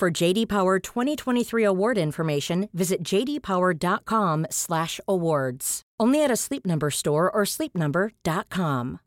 For JD Power 2023 award information, visit jdpower.com/awards. Only at a Sleep Number store or sleepnumber.com.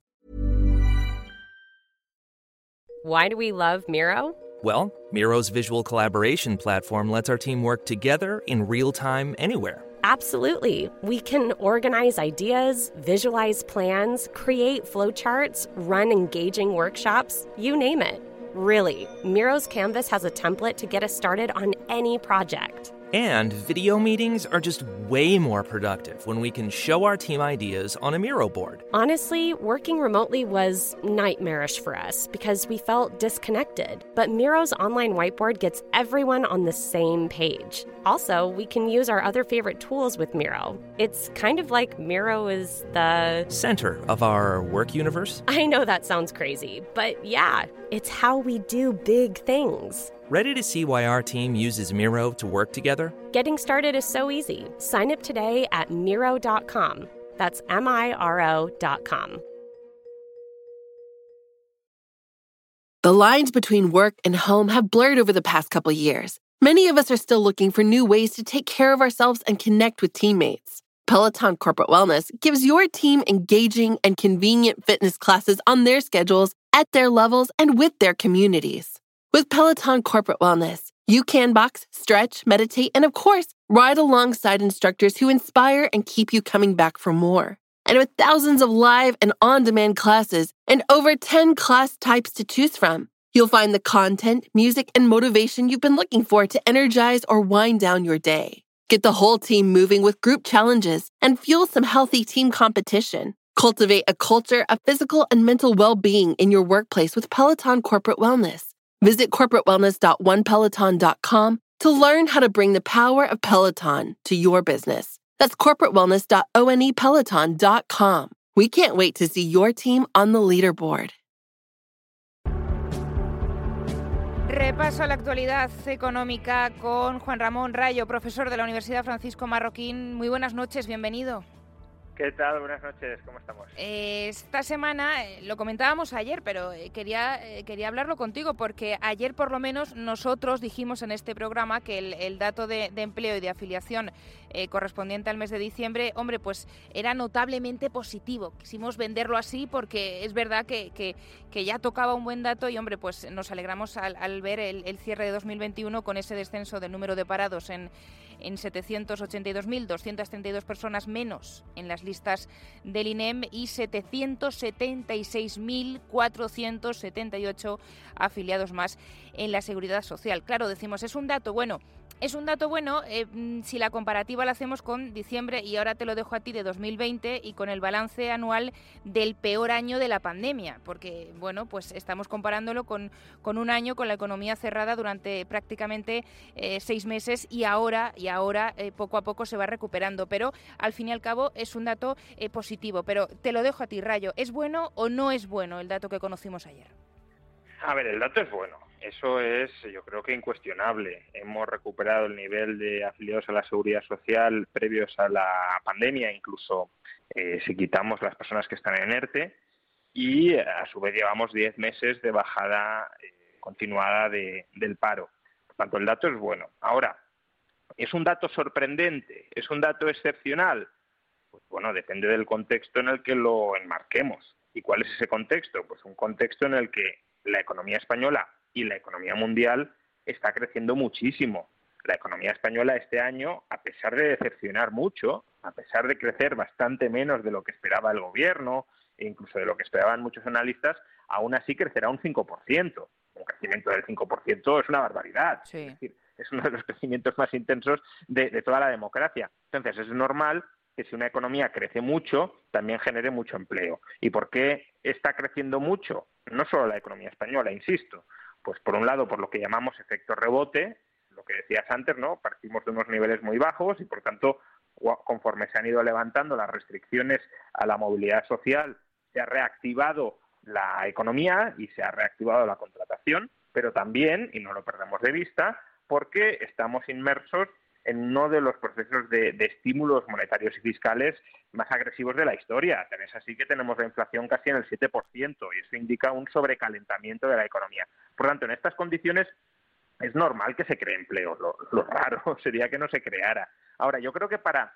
Why do we love Miro? Well, Miro's visual collaboration platform lets our team work together in real time anywhere. Absolutely. We can organize ideas, visualize plans, create flowcharts, run engaging workshops, you name it. Really, Miro's Canvas has a template to get us started on any project. And video meetings are just way more productive when we can show our team ideas on a Miro board. Honestly, working remotely was nightmarish for us because we felt disconnected. But Miro's online whiteboard gets everyone on the same page. Also, we can use our other favorite tools with Miro. It's kind of like Miro is the center of our work universe. I know that sounds crazy, but yeah, it's how we do big things. Ready to see why our team uses Miro to work together? Getting started is so easy. Sign up today at Miro.com. That's M I R O.com. The lines between work and home have blurred over the past couple years. Many of us are still looking for new ways to take care of ourselves and connect with teammates. Peloton Corporate Wellness gives your team engaging and convenient fitness classes on their schedules, at their levels, and with their communities. With Peloton Corporate Wellness, you can box, stretch, meditate, and of course, ride alongside instructors who inspire and keep you coming back for more. And with thousands of live and on demand classes and over 10 class types to choose from, you'll find the content, music, and motivation you've been looking for to energize or wind down your day. Get the whole team moving with group challenges and fuel some healthy team competition. Cultivate a culture of physical and mental well being in your workplace with Peloton Corporate Wellness. Visit corporatewellness.onepeloton.com to learn how to bring the power of Peloton to your business. That's corporatewellness.onepeloton.com. We can't wait to see your team on the leaderboard. Repaso a la actualidad económica con Juan Ramón Rayo, profesor de la Universidad Francisco Marroquín. Muy buenas noches, bienvenido. ¿Qué tal? Buenas noches, ¿cómo estamos? Eh, esta semana, eh, lo comentábamos ayer, pero eh, quería, quería hablarlo contigo porque ayer por lo menos nosotros dijimos en este programa que el, dato de, empleo y de afiliación correspondiente al mes de diciembre, hombre, pues era notablemente positivo. Quisimos venderlo así porque es verdad que, que, ya tocaba un buen dato y, hombre, pues nos alegramos al, ver el, el cierre de 2021 con ese descenso del número de parados en en 782.232 personas menos en las listas del INEM y 776.478 afiliados más en la Seguridad Social. Claro, decimos, es un dato bueno es un dato bueno eh, mm, si la comparativa la hacemos con diciembre, y ahora te lo dejo a ti, de 2020 y con el balance anual del peor año de la pandemia, porque, bueno, pues estamos comparándolo con, con un año con la economía cerrada durante prácticamente eh, seis meses y ahora, y ahora eh, poco a poco se va recuperando. Pero al fin y al cabo es un dato positivo. Pero te lo dejo a ti, Rayo. ¿Es bueno o no es bueno el dato que conocimos ayer? A ver, el dato es bueno. Eso es, yo creo que incuestionable. Hemos recuperado el nivel de afiliados a la seguridad social previos a la pandemia, incluso eh, si quitamos las personas que están en ERTE, y a su vez llevamos 10 meses de bajada eh, continuada del paro. Por tanto, el dato es bueno. Ahora, ¿es un dato sorprendente? ¿Es un dato excepcional? Pues bueno, depende del contexto en el que lo enmarquemos. ¿Y cuál es ese contexto? Pues un contexto en el que la economía española y la economía mundial está creciendo muchísimo. La economía española este año, a pesar de decepcionar mucho, a pesar de crecer bastante menos de lo que esperaba el gobierno e incluso de lo que esperaban muchos analistas, aún así crecerá un 5%. Un crecimiento del 5% es una barbaridad. Es decir, es uno de los crecimientos más intensos de, de toda la democracia. Entonces, es normal que si una economía crece mucho, también genere mucho empleo. ¿Y por qué está creciendo mucho? No solo la economía española, insisto, pues por un lado por lo que llamamos efecto rebote, decías antes, ¿no? Partimos de unos niveles muy bajos y, por tanto, conforme se han ido levantando las restricciones a la movilidad social, se ha reactivado la economía y se ha reactivado la contratación, pero también, y no lo perdemos de vista, porque estamos inmersos en uno de los procesos de, estímulos monetarios y fiscales más agresivos de la historia. Es así que tenemos la inflación casi en el 7% y eso indica un sobrecalentamiento de la economía. Por tanto, en estas condiciones es normal que se cree empleo. Lo, raro sería que no se creara. Ahora, yo creo que para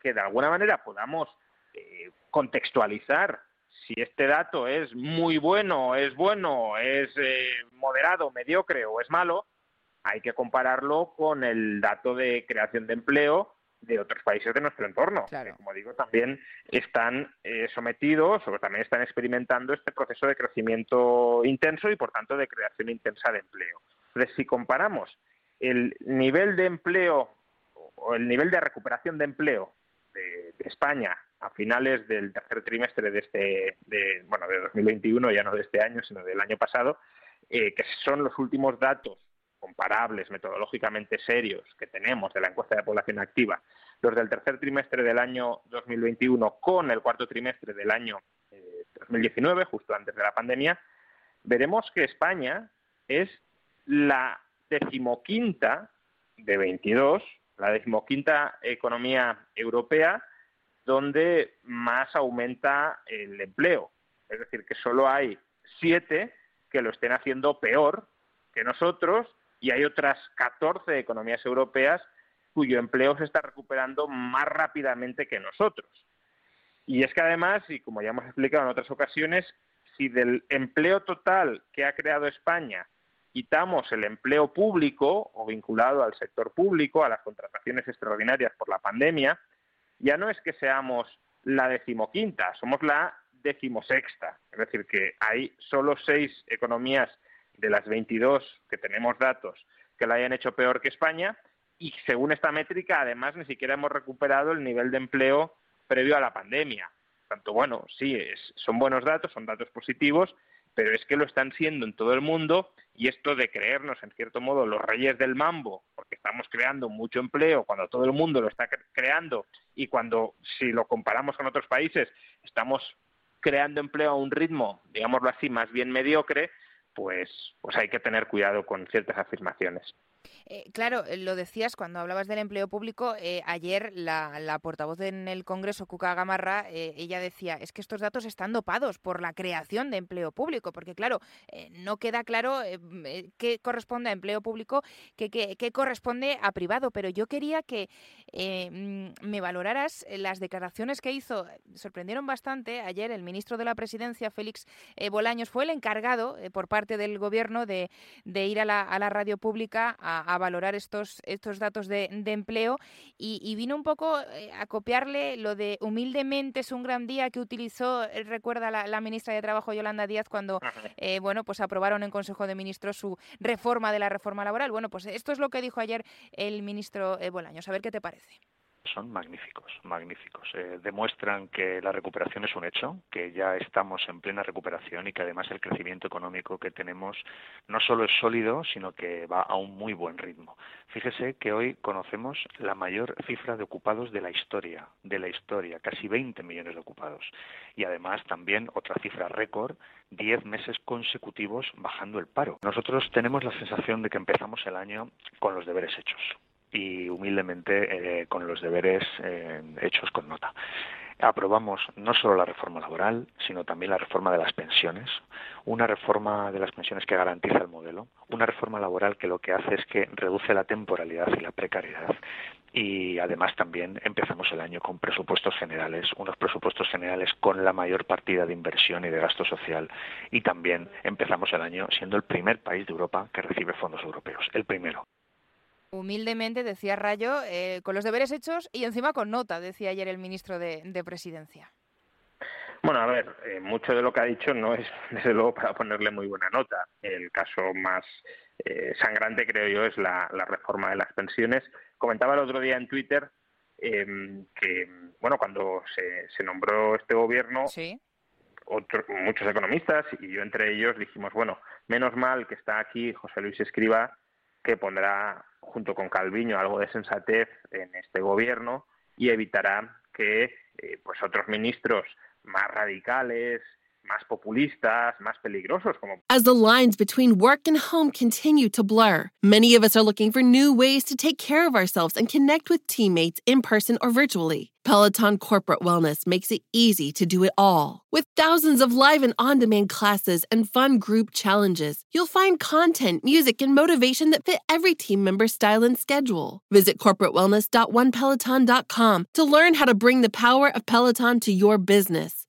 que de alguna manera podamos eh, contextualizar si este dato es muy bueno, es bueno, es eh, moderado, mediocre o es malo, hay que compararlo con el dato de creación de empleo de otros países de nuestro entorno, que como digo también están eh, sometidos o también están experimentando este proceso de crecimiento intenso y por tanto de creación intensa de empleo. Entonces, si comparamos el nivel de empleo o el nivel de recuperación de empleo de España a finales del tercer trimestre de este, de, bueno, de 2021, ya no de este año, sino del año pasado, eh, que son los últimos datos comparables, metodológicamente serios que tenemos de la encuesta de población activa, los del tercer trimestre del año 2021 con el cuarto trimestre del año 2019, eh, justo antes de la pandemia, veremos que España es la decimoquinta de 22, la decimoquinta economía europea donde más aumenta el empleo. Es decir, que solo hay siete que lo estén haciendo peor que nosotros y hay otras 14 economías europeas cuyo empleo se está recuperando más rápidamente que nosotros. Y es que además, y como ya hemos explicado en otras ocasiones, si del empleo total que ha creado España quitamos el empleo público o vinculado al sector público, a las contrataciones extraordinarias por la pandemia, ya no es que seamos la decimoquinta, somos la decimosexta. Es decir, que hay solo seis economías de las 22 que tenemos datos que la hayan hecho peor que España y según esta métrica, además, ni siquiera hemos recuperado el nivel de empleo previo a la pandemia. Tanto, bueno, sí, son buenos datos, son datos positivos, pero es que lo están siendo en todo el mundo y esto de creernos, en cierto modo, los reyes del mambo, porque estamos creando mucho empleo cuando todo el mundo lo está creando y cuando, si lo comparamos con otros países, estamos creando empleo a un ritmo, digámoslo así, más bien mediocre, pues, pues hay que tener cuidado con ciertas afirmaciones. Eh, claro, eh, lo decías cuando hablabas del empleo público. Eh, ayer la, portavoz en el Congreso, Cuca Gamarra, ella decía, es que estos datos están dopados por la creación de empleo público, porque claro, no queda claro qué corresponde a empleo público, qué, qué, corresponde a privado. Pero yo quería que mm, me valoraras las declaraciones que hizo. Sorprendieron bastante. Ayer el ministro de la Presidencia, Félix Bolaños, fue el encargado por parte del Gobierno de, ir a la, a la radio pública a a, valorar estos, estos datos de, empleo y, vino un poco eh, a copiarle lo de humildemente es un gran día que utilizó, eh, recuerda la, ministra de Trabajo Yolanda Díaz cuando eh, bueno pues aprobaron en Consejo de Ministros su reforma de la reforma laboral. Bueno, pues esto es lo que dijo ayer el ministro Bolaños. A ver qué te parece son magníficos, magníficos. Eh, demuestran que la recuperación es un hecho, que ya estamos en plena recuperación y que además el crecimiento económico que tenemos no solo es sólido, sino que va a un muy buen ritmo. Fíjese que hoy conocemos la mayor cifra de ocupados de la historia, de la historia, casi 20 millones de ocupados. Y además también otra cifra récord, 10 meses consecutivos bajando el paro. Nosotros tenemos la sensación de que empezamos el año con los deberes hechos y humildemente eh, con los deberes eh, hechos con nota. Aprobamos no solo la reforma laboral, sino también la reforma de las pensiones, una reforma de las pensiones que garantiza el modelo, una reforma laboral que lo que hace es que reduce la temporalidad y la precariedad y además también empezamos el año con presupuestos generales, unos presupuestos generales con la mayor partida de inversión y de gasto social y también empezamos el año siendo el primer país de Europa que recibe fondos europeos, el primero. Humildemente, decía Rayo, eh, con los deberes hechos y encima con nota, decía ayer el ministro de, Presidencia. Bueno, a ver, eh, mucho de lo que ha dicho no es, desde luego, para ponerle muy buena nota. El caso más eh, sangrante, creo yo, es la, reforma de las pensiones. Comentaba el otro día en Twitter em, que, bueno, cuando se, nombró este gobierno, muchos economistas y yo entre ellos dijimos, bueno, menos mal que está aquí José Luis Escriba que pondrá junto con Calviño algo de sensatez en este gobierno y evitará que eh, pues otros ministros más radicales, más populistas, más peligrosos como As the lines between work and home continue to blur, many of us are looking for new ways to take care of ourselves and connect with teammates in person or virtually. Peloton Corporate Wellness makes it easy to do it all. With thousands of live and on demand classes and fun group challenges, you'll find content, music, and motivation that fit every team member's style and schedule. Visit corporatewellness.onepeloton.com to learn how to bring the power of Peloton to your business.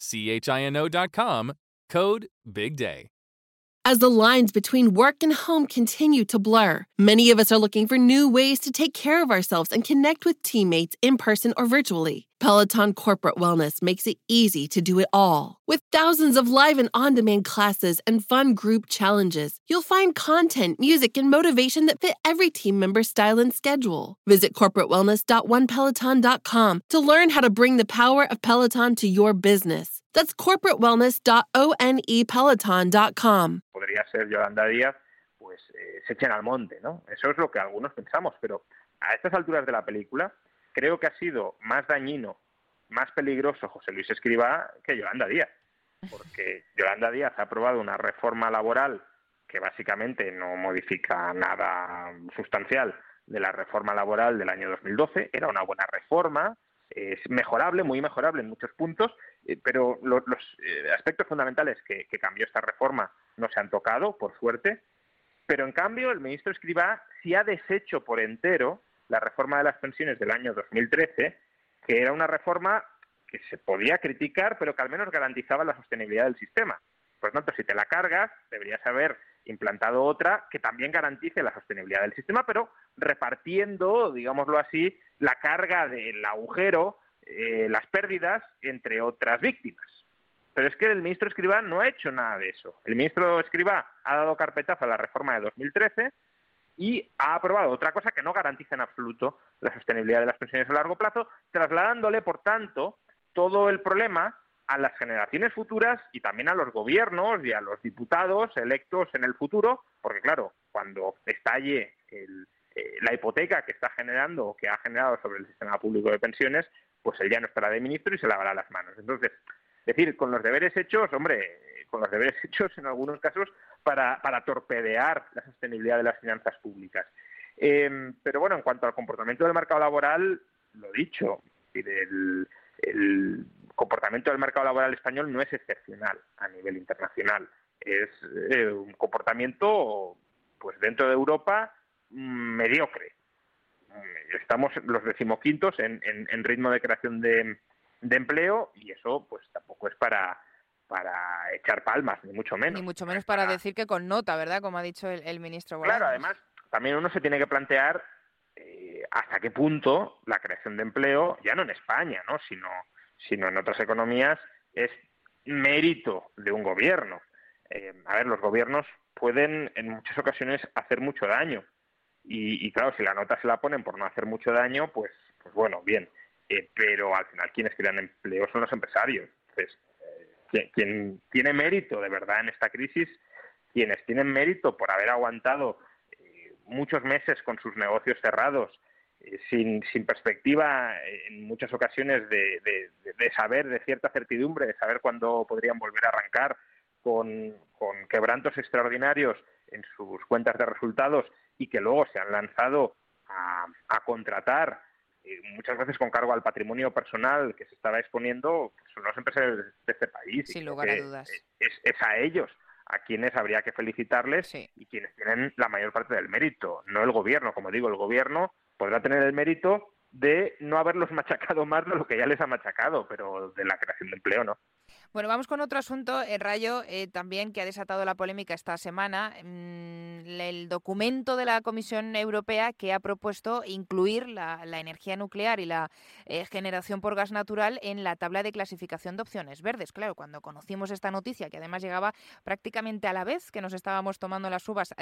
INDOCHINO.com. Code Big Day. As the lines between work and home continue to blur, many of us are looking for new ways to take care of ourselves and connect with teammates in person or virtually. Peloton Corporate Wellness makes it easy to do it all. With thousands of live and on demand classes and fun group challenges, you'll find content, music, and motivation that fit every team member's style and schedule. Visit corporatewellness.onepeloton.com to learn how to bring the power of Peloton to your business. That's corporatewellness.onepeloton.com. podría ser Yolanda Díaz, pues eh, se echen al monte, ¿no? Eso es lo que algunos pensamos, pero a estas alturas de la película creo que ha sido más dañino, más peligroso José Luis Escribá que Yolanda Díaz, porque Yolanda Díaz ha aprobado una reforma laboral que básicamente no modifica nada sustancial de la reforma laboral del año 2012, era una buena reforma, es mejorable, muy mejorable en muchos puntos, eh, pero lo- los eh, aspectos fundamentales que, que cambió esta reforma no se han tocado, por suerte. Pero en cambio, el ministro Escribá sí ha deshecho por entero la reforma de las pensiones del año 2013, que era una reforma que se podía criticar, pero que al menos garantizaba la sostenibilidad del sistema. Por lo tanto, si te la cargas, deberías haber implantado otra que también garantice la sostenibilidad del sistema, pero repartiendo, digámoslo así, la carga del agujero, eh, las pérdidas entre otras víctimas. Pero es que el ministro Escribá no ha hecho nada de eso. El ministro Escribá ha dado carpetazo a la reforma de 2013 y ha aprobado otra cosa que no garantiza en absoluto la sostenibilidad de las pensiones a largo plazo, trasladándole, por tanto, todo el problema a las generaciones futuras y también a los gobiernos y a los diputados electos en el futuro, porque claro, cuando estalle el- eh, la hipoteca que está generando o que ha generado sobre el sistema público de pensiones, pues él ya no estará de ministro y se lavará las manos. Entonces, decir, con los deberes hechos, hombre, con los deberes hechos en algunos casos para, torpedear la sostenibilidad de las finanzas públicas. Eh, pero bueno, en cuanto al comportamiento del mercado laboral, lo dicho, es el, el comportamiento del mercado laboral español no es excepcional a nivel internacional. Es eh, un comportamiento, pues dentro de Europa, mm, mediocre. Mm, Estamos los decimoquintos en- en ritmo de creación de, de empleo y eso pues tampoco es para, para echar palmas, ni mucho menos. Ni mucho menos para decir que con nota, ¿verdad? Como ha dicho el, el ministro Claro, Bolaños. además, también uno se tiene que plantear eh, hasta qué punto la creación de empleo, ya no en España, ¿no? sino, sino en otras economías, es mérito de un gobierno. Eh, a ver, los gobiernos pueden en muchas ocasiones hacer mucho daño. Y, y claro, si la nota se la ponen por no hacer mucho daño, pues, pues bueno, bien. Eh, pero al final quienes crean empleo son los empresarios. Entonces, eh, quien- tiene mérito de verdad en esta crisis, quienes tienen mérito por haber aguantado eh, muchos meses con sus negocios cerrados, eh, sin, sin perspectiva eh, en muchas ocasiones de, de- de- saber, de cierta certidumbre, de saber cuándo podrían volver a arrancar, con, con quebrantos extraordinarios en sus cuentas de resultados y que luego se han lanzado a, a contratar, muchas veces con cargo al patrimonio personal que se estaba exponiendo, pues son los empresarios de este país. Sin lugar a dudas. Es, es a ellos a quienes habría que felicitarles Sí. y quienes tienen la mayor parte del mérito, no el gobierno. Como digo, el gobierno podrá tener el mérito de no haberlos machacado más de lo que ya les ha machacado, pero de la creación de empleo no. Bueno, vamos con otro asunto, eh, Rayo, eh, también que ha desatado la polémica esta semana. Mm, el documento de la Comisión Europea que ha propuesto incluir la, energía nuclear y la eh, generación por gas natural en la tabla de clasificación de opciones verdes. Claro, cuando conocimos esta noticia, que además llegaba prácticamente a la vez que nos estábamos tomando las uvas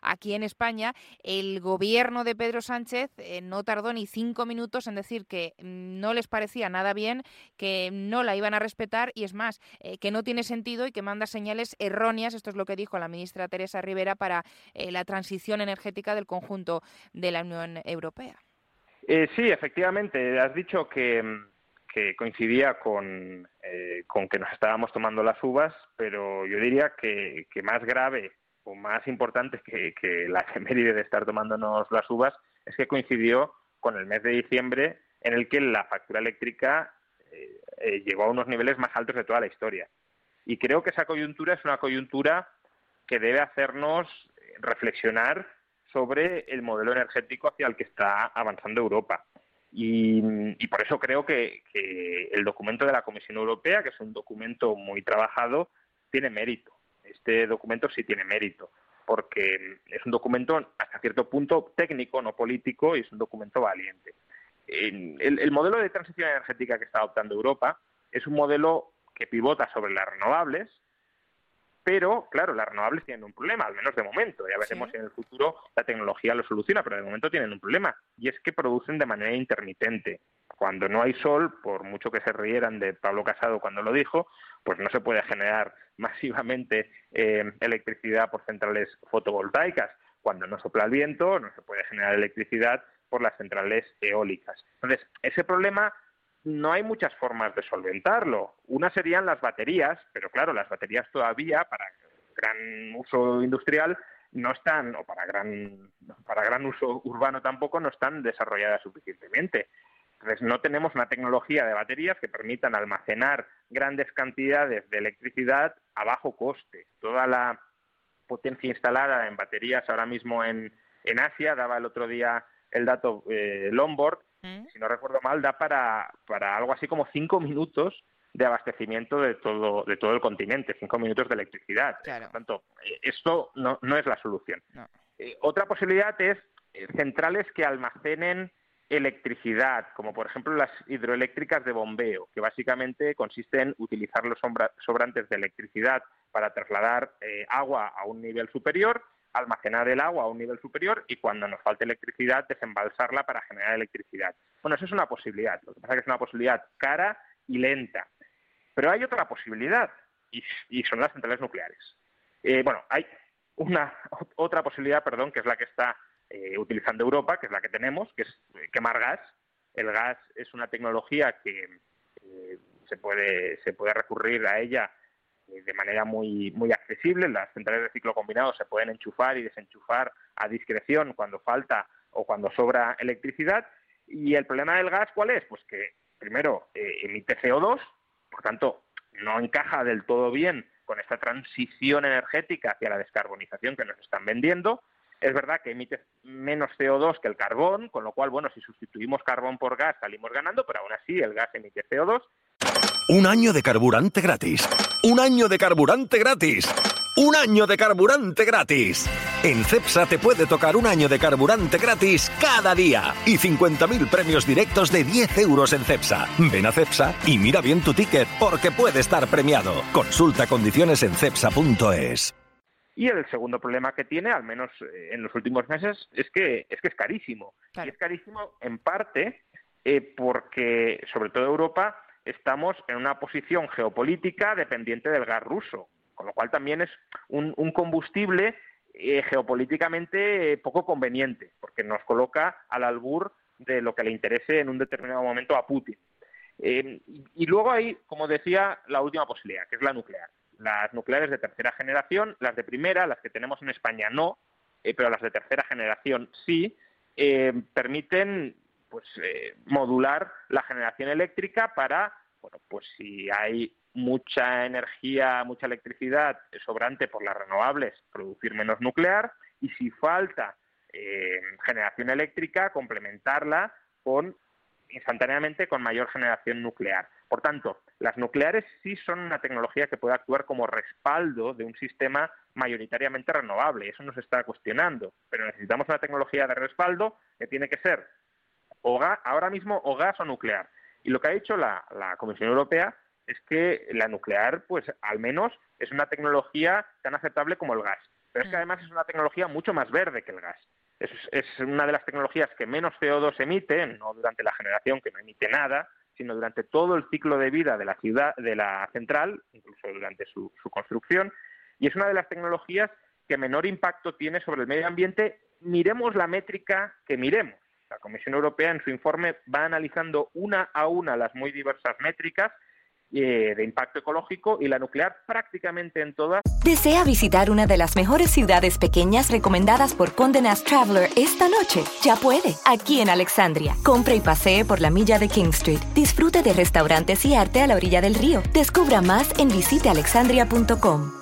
aquí en España, el gobierno de Pedro Sánchez no tardó ni cinco minutos en decir que no les parecía nada bien, que no la iban a respetar y es más, eh, que no tiene sentido y que manda señales erróneas, esto es lo que dijo la ministra Teresa Rivera, para eh, la transición energética del conjunto de la Unión Europea. Eh, sí, efectivamente, has dicho que, coincidía con, con, que nos estábamos tomando las uvas, pero yo diría que, más grave o más importante que, que la efeméride de estar tomándonos las uvas es que coincidió con el mes de diciembre en el que la factura eléctrica eh, llegó a unos niveles más altos de toda la historia. Y creo que esa coyuntura es una coyuntura que debe hacernos reflexionar sobre el modelo energético hacia el que está avanzando Europa. Y, por eso creo que, el documento de la Comisión Europea, que es un documento muy trabajado, tiene mérito. Este documento sí tiene mérito, porque es un documento hasta cierto punto técnico, no político, y es un documento valiente el, modelo de transición energética que está adoptando Europa es un modelo que pivota sobre las renovables, pero claro, las renovables tienen un problema, al menos de momento. Ya veremos si en el futuro la tecnología lo soluciona, pero de momento tienen un problema, y es que producen de manera intermitente. Cuando no hay sol, por mucho que se rieran de Pablo Casado cuando lo dijo, pues no se puede generar masivamente eh, electricidad por centrales fotovoltaicas. Cuando no sopla el viento, no se puede generar electricidad por las centrales eólicas. Entonces, ese problema no hay muchas formas de solventarlo. Una serían las baterías, pero claro, las baterías todavía para gran uso industrial no están, o para gran, para gran uso urbano tampoco, no están desarrolladas suficientemente. Entonces, no tenemos una tecnología de baterías que permitan almacenar grandes cantidades de electricidad a bajo coste. Toda la potencia instalada en baterías ahora mismo en, en Asia, daba el otro día el dato eh, Lombard, ¿Mm? si no recuerdo mal, da para, para algo así como cinco minutos de abastecimiento de todo, de todo el continente, cinco minutos de electricidad. Por tanto, eh, esto no, no es la solución. Eh, otra posibilidad es eh, centrales que almacenen electricidad, como por ejemplo las hidroeléctricas de bombeo, que básicamente consiste en utilizar los sobrantes de electricidad para trasladar agua a un nivel superior almacenar el agua a un nivel superior y cuando nos falte electricidad desembalsarla para generar electricidad. Bueno, eso es una posibilidad. Lo que pasa es que es una posibilidad cara y lenta. Pero hay otra posibilidad y, son las centrales nucleares. Eh, bueno, hay una otra posibilidad, perdón, que es la que está eh, utilizando Europa, que es la que tenemos, que es eh, quemar gas. El gas es una tecnología que se puede se puede recurrir a ella eh, de manera muy, muy accesible. Las centrales de ciclo combinado se pueden enchufar y desenchufar a discreción cuando falta o cuando sobra electricidad. Y el problema del gas, ¿cuál es? Pues que primero eh, emite CO2, por tanto, no encaja del todo bien con esta transición energética hacia la descarbonización que nos están vendiendo. Es verdad que emite menos CO2 que el carbón, con lo cual, bueno, si sustituimos carbón por gas salimos ganando, pero aún así el gas emite CO2. Un año de carburante gratis. Un año de carburante gratis. Un año de carburante gratis. En CEPSA te puede tocar un año de carburante gratis cada día y 50.000 premios directos de 10 euros en CEPSA. Ven a CEPSA y mira bien tu ticket porque puede estar premiado. Consulta condiciones en CEPSA.es. Y el segundo problema que tiene, al menos eh, en los últimos meses, es que es, que es carísimo. Y es carísimo en parte eh, porque, sobre todo Europa, estamos en una posición geopolítica dependiente del gas ruso, con lo cual también es un, combustible eh, geopolíticamente poco conveniente, porque nos coloca al albur de lo que le interese en un determinado momento a Putin. Eh, y luego hay, como decía, la última posibilidad, que es la nuclear. Las nucleares de tercera generación, las de primera, las que tenemos en España no, eh, pero las de tercera generación sí, permiten pues eh, modular la generación eléctrica para, bueno, pues si hay mucha energía, mucha electricidad sobrante por las renovables, producir menos nuclear y si falta eh, generación eléctrica, complementarla con instantáneamente con mayor generación nuclear. Por tanto, Las nucleares sí son una tecnología que puede actuar como respaldo de un sistema mayoritariamente renovable. Eso no se está cuestionando. Pero necesitamos una tecnología de respaldo que tiene que ser o ahora mismo o gas o nuclear. Y lo que ha dicho la, Comisión Europea es que la nuclear, pues al menos es una tecnología tan aceptable como el gas. Pero es que mm. además es una tecnología mucho más verde que el gas. Es, es una de las tecnologías que menos CO2 emite, no durante la generación, que no emite nada, sino durante todo el ciclo de vida de la ciudad, de la central, incluso durante su, su construcción. Y es una de las tecnologías que menor impacto tiene sobre el medio ambiente, miremos la métrica que miremos. La Comisión Europea en su informe va analizando una a una las muy diversas métricas eh, de impacto ecológico y la nuclear prácticamente en todas. ¿Desea visitar una de las mejores ciudades pequeñas recomendadas por Condenas Traveler esta noche? Ya puede, aquí en Alexandria. Compre y pasee por la milla de King Street. Disfrute de restaurantes y arte a la orilla del río. Descubra más en visitealexandria.com.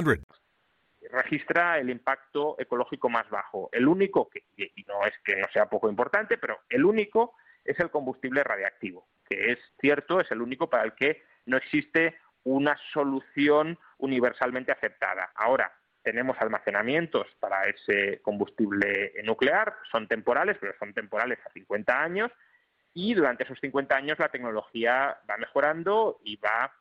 registra el impacto ecológico más bajo. El único, que, y no es que no sea poco importante, pero el único es el combustible radiactivo, que es cierto, es el único para el que no existe una solución universalmente aceptada. Ahora, tenemos almacenamientos para ese combustible nuclear, son temporales, pero son temporales a 50 años, y durante esos 50 años la tecnología va mejorando y va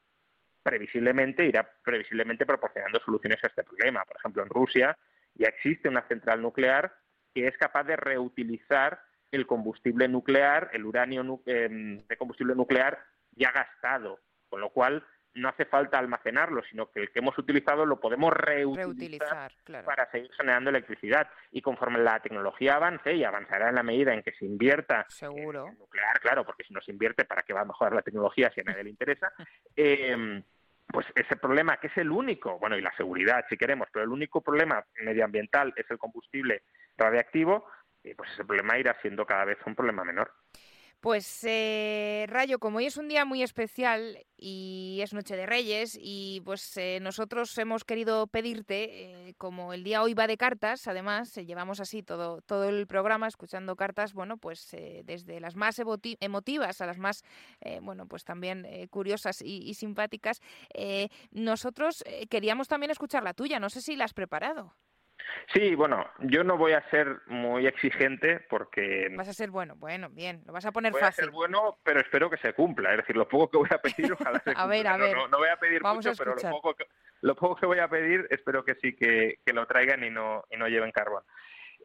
previsiblemente irá previsiblemente proporcionando soluciones a este problema. Por ejemplo, en Rusia ya existe una central nuclear que es capaz de reutilizar el combustible nuclear, el uranio em, de combustible nuclear ya gastado, con lo cual no hace falta almacenarlo, sino que el que hemos utilizado lo podemos reutilizar, para seguir generando electricidad. Y conforme la tecnología avance, y avanzará en la medida en que se invierta Seguro. en nuclear, claro, porque si no se invierte, ¿para qué va a mejorar la tecnología si a nadie le interesa? Eh, pues ese problema, que es el único, bueno, y la seguridad, si queremos, pero el único problema medioambiental es el combustible radiactivo, y pues ese problema irá siendo cada vez un problema menor. Pues eh, Rayo, como hoy es un día muy especial y es Noche de Reyes y pues eh, nosotros hemos querido pedirte, eh, como el día hoy va de cartas, además llevamos así todo, todo el programa escuchando cartas, bueno, pues desde las más emotivas a las más, bueno, pues también curiosas y, y simpáticas, nosotros queríamos también escuchar la tuya, no sé si la has preparado. Sí, bueno, yo no voy a ser muy exigente porque... Vas a ser bueno, bueno, bien, lo vas a poner voy fácil. a ser bueno, pero espero que se cumpla. Es decir, lo poco que voy a pedir, ojalá se cumpla. a ver, a ver. No, voy a pedir mucho, pero lo poco, que, lo poco que voy a pedir, espero que sí que, lo traigan y no, y no lleven carbón.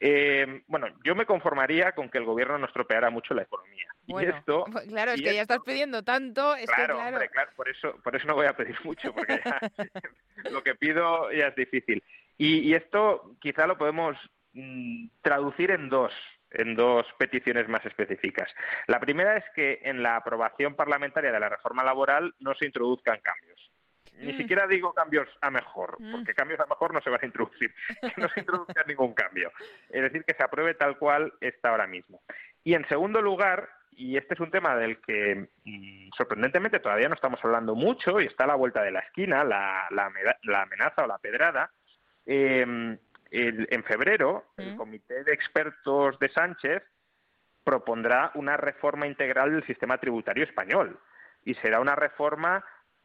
Eh, bueno, yo me conformaría con que el gobierno no estropeara mucho la economía. Bueno, esto, pues claro, es y que ya estás pidiendo tanto, es claro, que claro. hombre, claro, por eso, por eso no voy a pedir mucho, porque ya lo que pido ya es difícil. Y, y esto quizá lo podemos mm, traducir en dos, en dos peticiones más específicas. La primera es que en la aprobación parlamentaria de la reforma laboral no se introduzcan cambios. Ni Mm. siquiera digo cambios a mejor, Mm. porque cambios a mejor no se van a introducir, que no se introduzca ningún cambio. Es decir, que se apruebe tal cual está ahora mismo. Y en segundo lugar, y este es un tema del que sorprendentemente todavía no estamos hablando mucho y está a la vuelta de la esquina, la, la la amenaza o la pedrada, eh, el- en febrero el. Comité de Expertos de Sánchez propondrá una reforma integral del sistema tributario español y será una reforma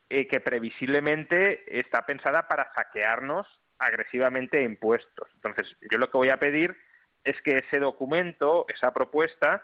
eh, que previsiblemente está pensada para saquearnos agresivamente impuestos. Entonces, yo lo que voy a pedir es que ese documento, esa propuesta,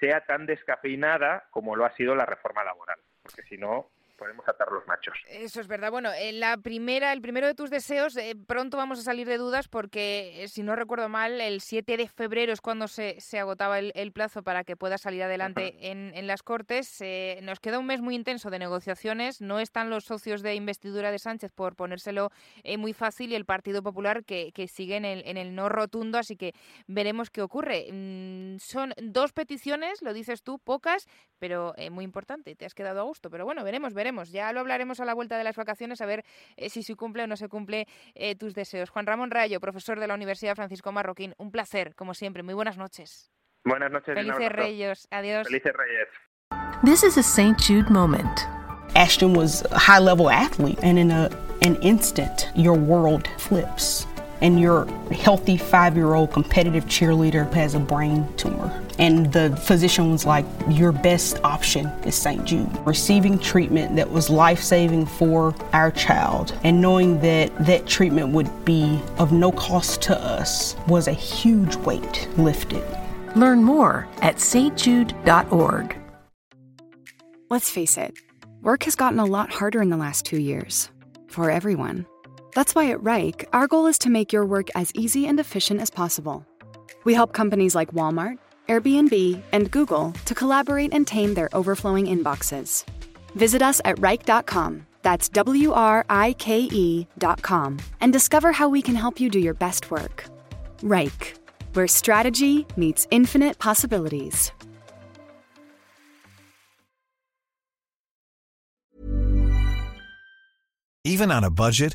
sea tan descafeinada como lo ha sido la reforma laboral, porque si no podemos atar los machos. Eso es verdad. Bueno, en la primera, el primero de tus deseos, eh, pronto vamos a salir de dudas porque, eh, si no recuerdo mal, el 7 de febrero es cuando se, se agotaba el, el plazo para que pueda salir adelante en, en las Cortes. Eh, nos queda un mes muy intenso de negociaciones. No están los socios de investidura de Sánchez por ponérselo eh, muy fácil y el Partido Popular que, que sigue en el, en el no rotundo, así que veremos qué ocurre. Mm, son dos peticiones, lo dices tú, pocas, pero eh, muy importante. Te has quedado a gusto, pero bueno, veremos, veremos. Ya lo hablaremos a la vuelta de las vacaciones a ver eh, si se cumple o no se cumple eh, tus deseos. Juan Ramón Rayo, profesor de la Universidad Francisco Marroquín, un placer, como siempre. Muy buenas noches. Buenas noches. Felices. Reyes. Adiós. Felices Reyes. This is a St. Jude moment. Ashton was a high level athlete, and in a, an instant, your world flips. And your healthy five year old competitive cheerleader has a brain tumor. And the physician was like, Your best option is St. Jude. Receiving treatment that was life saving for our child and knowing that that treatment would be of no cost to us was a huge weight lifted. Learn more at stjude.org. Let's face it, work has gotten a lot harder in the last two years. For everyone. That's why at Reich, our goal is to make your work as easy and efficient as possible. We help companies like Walmart, Airbnb, and Google to collaborate and tame their overflowing inboxes. Visit us at Reich.com. That's W R I K E.com. And discover how we can help you do your best work. Reich, where strategy meets infinite possibilities. Even on a budget,